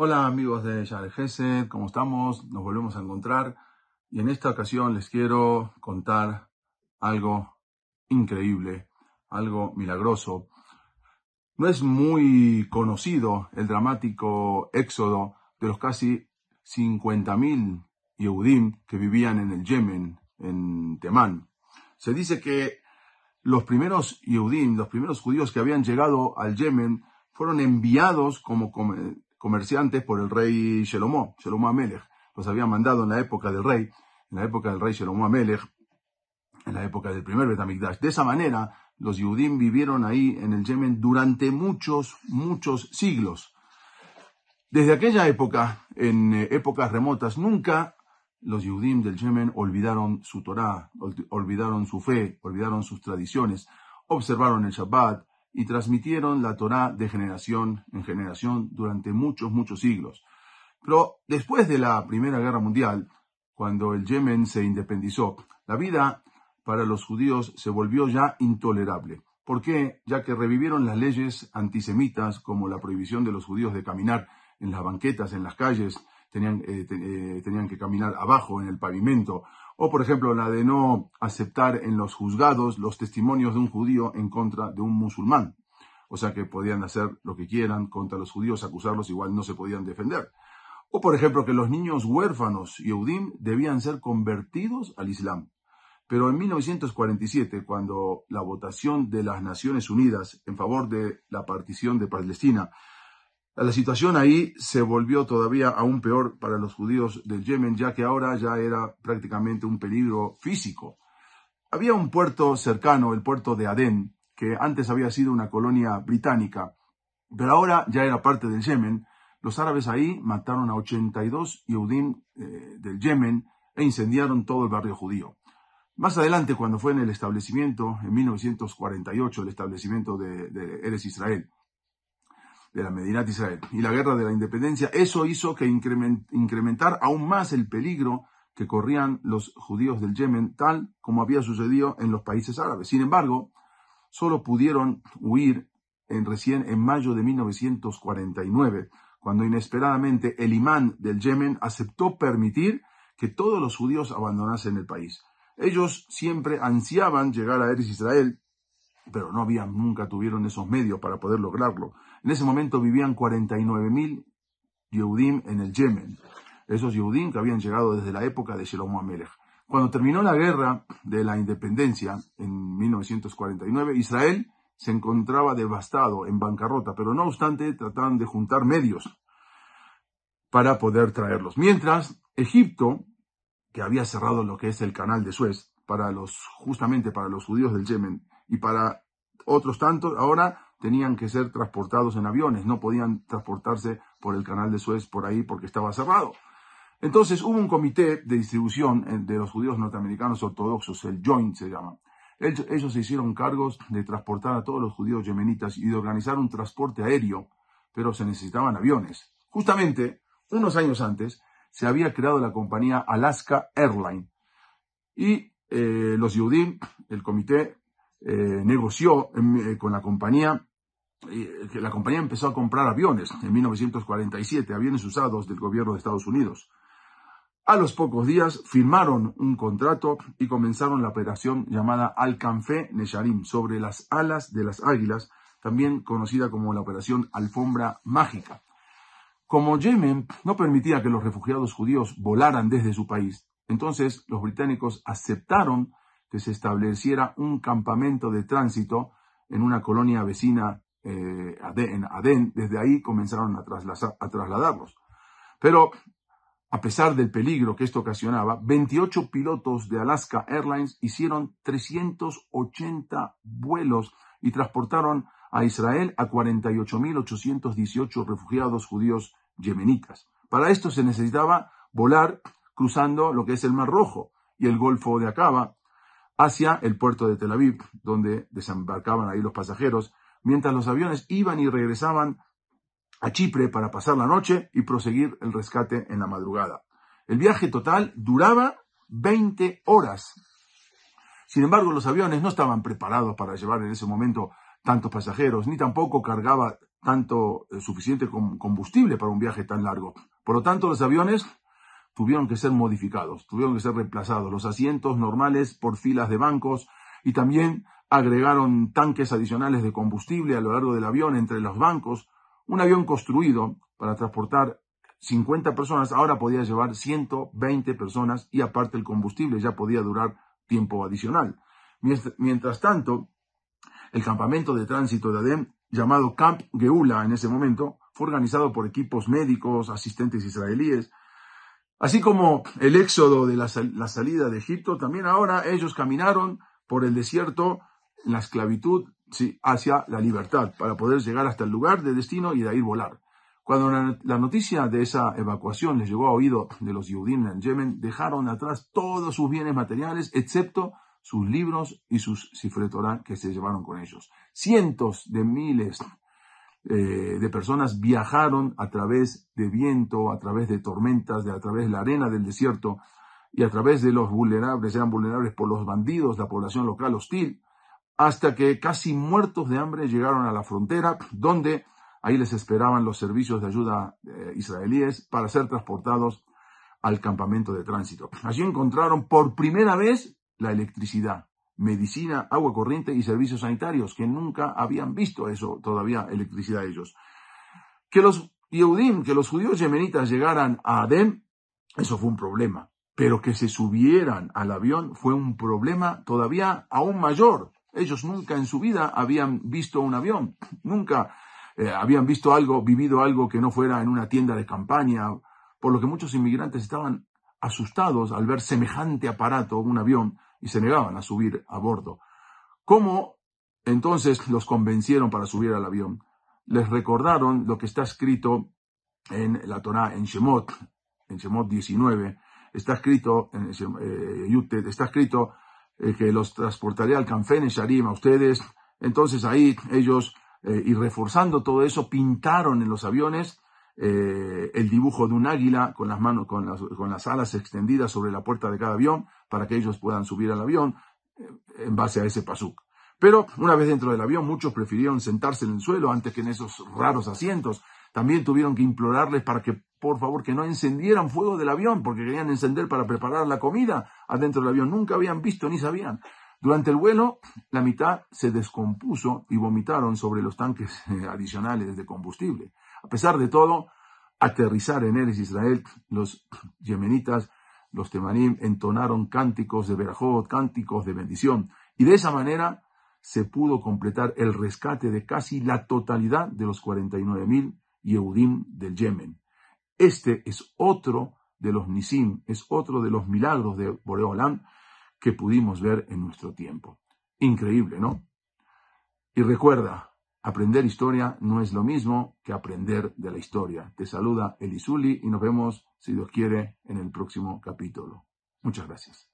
Hola amigos de Yare Gesed, ¿cómo estamos? Nos volvemos a encontrar y en esta ocasión les quiero contar algo increíble, algo milagroso. No es muy conocido el dramático éxodo de los casi 50.000 Yehudim que vivían en el Yemen, en Temán. Se dice que los primeros Yehudim, los primeros judíos que habían llegado al Yemen, fueron enviados como comerciantes por el rey Shelomó, Shelomó Amelech. Los había mandado en la época del rey, en la época del rey Shelomó Amelech, en la época del primer Betamigdash. De esa manera, los Yudim vivieron ahí en el Yemen durante muchos, muchos siglos. Desde aquella época, en eh, épocas remotas, nunca los Yudim del Yemen olvidaron su Torah, olvidaron su fe, olvidaron sus tradiciones, observaron el Shabbat, y transmitieron la Torá de generación en generación durante muchos, muchos siglos. Pero después de la Primera Guerra Mundial, cuando el Yemen se independizó, la vida para los judíos se volvió ya intolerable. ¿Por qué? Ya que revivieron las leyes antisemitas como la prohibición de los judíos de caminar en las banquetas, en las calles, tenían, eh, eh, tenían que caminar abajo en el pavimento, o por ejemplo la de no aceptar en los juzgados los testimonios de un judío en contra de un musulmán. O sea que podían hacer lo que quieran contra los judíos, acusarlos, igual no se podían defender. O por ejemplo que los niños huérfanos y Eudim debían ser convertidos al Islam. Pero en 1947, cuando la votación de las Naciones Unidas en favor de la partición de Palestina la situación ahí se volvió todavía aún peor para los judíos del Yemen, ya que ahora ya era prácticamente un peligro físico. Había un puerto cercano, el puerto de Adén, que antes había sido una colonia británica, pero ahora ya era parte del Yemen. Los árabes ahí mataron a 82 Yehudim eh, del Yemen e incendiaron todo el barrio judío. Más adelante, cuando fue en el establecimiento, en 1948, el establecimiento de, de Eres Israel, de la Medina de Israel y la guerra de la independencia, eso hizo que incrementar aún más el peligro que corrían los judíos del Yemen, tal como había sucedido en los países árabes. Sin embargo, solo pudieron huir en recién en mayo de 1949, cuando inesperadamente el imán del Yemen aceptó permitir que todos los judíos abandonasen el país. Ellos siempre ansiaban llegar a Eres Israel pero no había, nunca tuvieron esos medios para poder lograrlo. En ese momento vivían 49.000 Yehudim en el Yemen. Esos Yehudim que habían llegado desde la época de Shalom Amelech. Cuando terminó la guerra de la independencia en 1949, Israel se encontraba devastado, en bancarrota, pero no obstante trataban de juntar medios para poder traerlos. Mientras, Egipto, que había cerrado lo que es el canal de Suez, para los, justamente para los judíos del Yemen, y para otros tantos ahora tenían que ser transportados en aviones, no podían transportarse por el canal de Suez por ahí porque estaba cerrado. Entonces hubo un comité de distribución eh, de los judíos norteamericanos ortodoxos, el Joint se llama. Ellos se hicieron cargos de transportar a todos los judíos yemenitas y de organizar un transporte aéreo, pero se necesitaban aviones. Justamente, unos años antes, se había creado la compañía Alaska Airlines y eh, los Yudim, el comité, eh, negoció eh, con la compañía, eh, que la compañía empezó a comprar aviones en 1947, aviones usados del gobierno de Estados Unidos. A los pocos días firmaron un contrato y comenzaron la operación llamada Alcanfe Nesharim sobre las alas de las águilas, también conocida como la operación Alfombra Mágica. Como Yemen no permitía que los refugiados judíos volaran desde su país, entonces los británicos aceptaron que se estableciera un campamento de tránsito en una colonia vecina eh, en Adén. Desde ahí comenzaron a, a trasladarlos. Pero a pesar del peligro que esto ocasionaba, 28 pilotos de Alaska Airlines hicieron 380 vuelos y transportaron a Israel a 48.818 refugiados judíos yemenitas. Para esto se necesitaba volar cruzando lo que es el Mar Rojo y el Golfo de Acaba, hacia el puerto de Tel Aviv, donde desembarcaban ahí los pasajeros, mientras los aviones iban y regresaban a Chipre para pasar la noche y proseguir el rescate en la madrugada. El viaje total duraba 20 horas. Sin embargo, los aviones no estaban preparados para llevar en ese momento tantos pasajeros, ni tampoco cargaba tanto eh, suficiente combustible para un viaje tan largo. Por lo tanto, los aviones tuvieron que ser modificados, tuvieron que ser reemplazados, los asientos normales por filas de bancos y también agregaron tanques adicionales de combustible a lo largo del avión entre los bancos. Un avión construido para transportar 50 personas ahora podía llevar 120 personas y aparte el combustible ya podía durar tiempo adicional. Mientras tanto, el campamento de tránsito de Adem, llamado Camp Geula en ese momento, fue organizado por equipos médicos, asistentes israelíes, así como el éxodo de la, salida de Egipto, también ahora ellos caminaron por el desierto, la esclavitud, hacia la libertad, para poder llegar hasta el lugar de destino y de ahí volar. Cuando la, noticia de esa evacuación les llegó a oído de los Yehudim en Yemen, dejaron atrás todos sus bienes materiales, excepto sus libros y sus cifretorá que se llevaron con ellos. Cientos de miles eh, de personas viajaron a través de viento, a través de tormentas, de, a través de la arena del desierto y a través de los vulnerables, eran vulnerables por los bandidos, la población local hostil, hasta que casi muertos de hambre llegaron a la frontera, donde ahí les esperaban los servicios de ayuda eh, israelíes para ser transportados al campamento de tránsito. Allí encontraron por primera vez la electricidad, medicina, agua corriente y servicios sanitarios, que nunca habían visto eso todavía, electricidad ellos. Que los que los judíos yemenitas llegaran a Adem, eso fue un problema. Pero que se subieran al avión fue un problema todavía aún mayor. Ellos nunca en su vida habían visto un avión, nunca eh, habían visto algo, vivido algo que no fuera en una tienda de campaña, por lo que muchos inmigrantes estaban asustados al ver semejante aparato, un avión, y se negaban a subir a bordo. ¿Cómo entonces los convencieron para subir al avión? Les recordaron lo que está escrito en la Torah, en Shemot, en Shemot 19, está escrito, en eh, está escrito eh, que los transportaría al Canfen en Sharim a ustedes. Entonces ahí ellos, eh, y reforzando todo eso, pintaron en los aviones eh, el dibujo de un águila con las manos, con las, con las alas extendidas sobre la puerta de cada avión para que ellos puedan subir al avión eh, en base a ese pasuk. Pero una vez dentro del avión, muchos prefirieron sentarse en el suelo antes que en esos raros asientos. También tuvieron que implorarles para que, por favor, que no encendieran fuego del avión, porque querían encender para preparar la comida adentro del avión. Nunca habían visto ni sabían. Durante el vuelo, la mitad se descompuso y vomitaron sobre los tanques eh, adicionales de combustible. A pesar de todo, aterrizar en Eres Israel, los yemenitas, los temanim, entonaron cánticos de Berajot, cánticos de bendición. Y de esa manera se pudo completar el rescate de casi la totalidad de los 49.000 Yehudim del Yemen. Este es otro de los Nisim, es otro de los milagros de Boreolam que pudimos ver en nuestro tiempo. Increíble, ¿no? Y recuerda, Aprender historia no es lo mismo que aprender de la historia. Te saluda Elisuli y nos vemos, si Dios quiere, en el próximo capítulo. Muchas gracias.